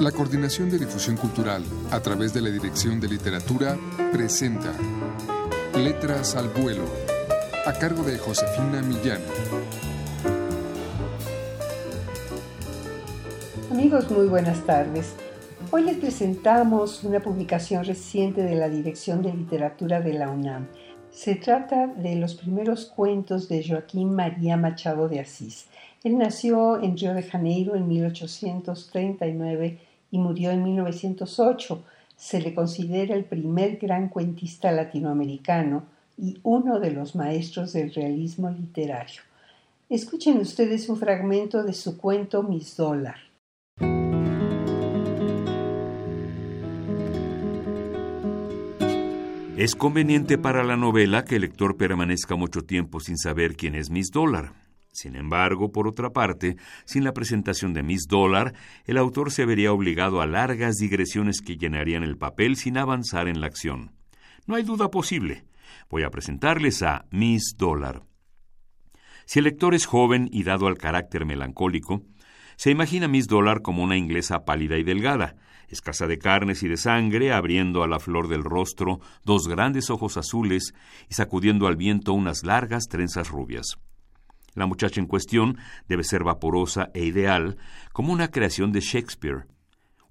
La Coordinación de Difusión Cultural, a través de la Dirección de Literatura, presenta Letras al Vuelo, a cargo de Josefina Millán. Amigos, muy buenas tardes. Hoy les presentamos una publicación reciente de la Dirección de Literatura de la UNAM. Se trata de los primeros cuentos de Joaquín María Machado de Asís. Él nació en Río de Janeiro en 1839 y murió en 1908. Se le considera el primer gran cuentista latinoamericano y uno de los maestros del realismo literario. Escuchen ustedes un fragmento de su cuento Miss Dólar. Es conveniente para la novela que el lector permanezca mucho tiempo sin saber quién es Miss Dollar. Sin embargo, por otra parte, sin la presentación de Miss Dollar, el autor se vería obligado a largas digresiones que llenarían el papel sin avanzar en la acción. No hay duda posible. Voy a presentarles a Miss Dollar. Si el lector es joven y dado al carácter melancólico, se imagina Miss Dollar como una inglesa pálida y delgada, escasa de carnes y de sangre, abriendo a la flor del rostro dos grandes ojos azules y sacudiendo al viento unas largas trenzas rubias. La muchacha en cuestión debe ser vaporosa e ideal, como una creación de Shakespeare.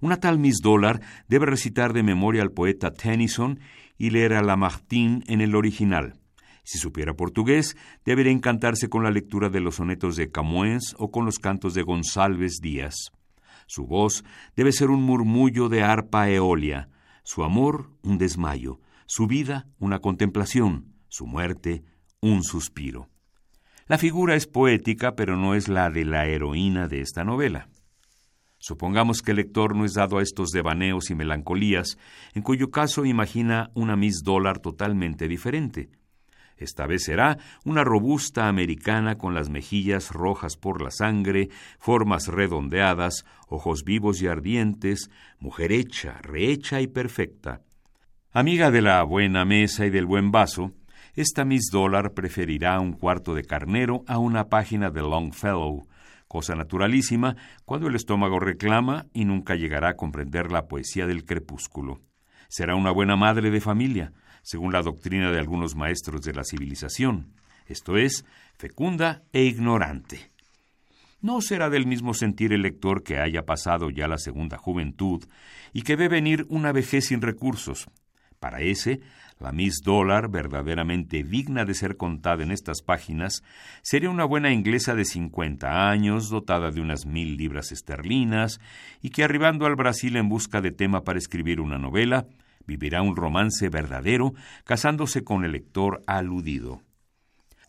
Una tal Miss Dollar debe recitar de memoria al poeta Tennyson y leer a Lamartine en el original. Si supiera portugués, debería encantarse con la lectura de los sonetos de Camoens o con los cantos de González Díaz. Su voz debe ser un murmullo de arpa eolia, su amor un desmayo, su vida una contemplación, su muerte un suspiro. La figura es poética, pero no es la de la heroína de esta novela. Supongamos que el lector no es dado a estos devaneos y melancolías, en cuyo caso imagina una Miss Dólar totalmente diferente, esta vez será una robusta americana con las mejillas rojas por la sangre, formas redondeadas, ojos vivos y ardientes, mujer hecha, rehecha y perfecta. Amiga de la buena mesa y del buen vaso, esta Miss Dollar preferirá un cuarto de carnero a una página de Longfellow, cosa naturalísima cuando el estómago reclama y nunca llegará a comprender la poesía del crepúsculo. Será una buena madre de familia, según la doctrina de algunos maestros de la civilización, esto es, fecunda e ignorante. No será del mismo sentir el lector que haya pasado ya la segunda juventud y que ve venir una vejez sin recursos. Para ese, la Miss Dollar, verdaderamente digna de ser contada en estas páginas, sería una buena inglesa de cincuenta años, dotada de unas mil libras esterlinas, y que arribando al Brasil en busca de tema para escribir una novela, vivirá un romance verdadero casándose con el lector aludido.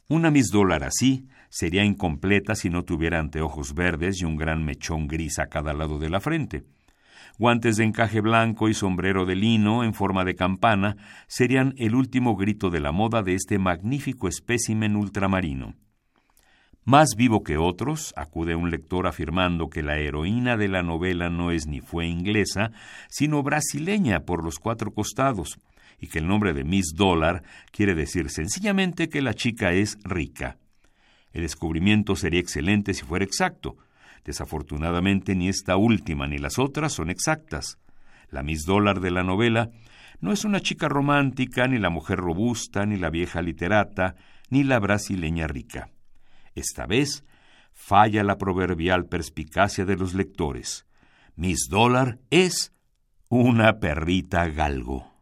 Una Miss Dólar así sería incompleta si no tuviera anteojos verdes y un gran mechón gris a cada lado de la frente. Guantes de encaje blanco y sombrero de lino en forma de campana serían el último grito de la moda de este magnífico espécimen ultramarino. Más vivo que otros, acude un lector afirmando que la heroína de la novela no es ni fue inglesa, sino brasileña por los cuatro costados, y que el nombre de Miss Dollar quiere decir sencillamente que la chica es rica. El descubrimiento sería excelente si fuera exacto. Desafortunadamente ni esta última ni las otras son exactas. La Miss Dollar de la novela no es una chica romántica, ni la mujer robusta, ni la vieja literata, ni la brasileña rica. Esta vez falla la proverbial perspicacia de los lectores. Miss Dollar es una perrita galgo.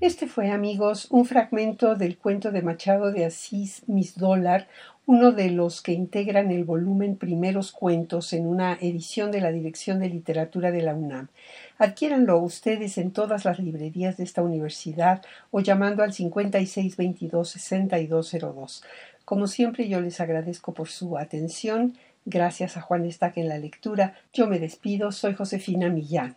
Este fue, amigos, un fragmento del cuento de Machado de Asís, Miss Dollar, uno de los que integran el volumen Primeros Cuentos en una edición de la Dirección de Literatura de la UNAM. Adquiéranlo ustedes en todas las librerías de esta universidad o llamando al 5622-6202. Como siempre, yo les agradezco por su atención. Gracias a Juan Estaque en la lectura. Yo me despido. Soy Josefina Millán.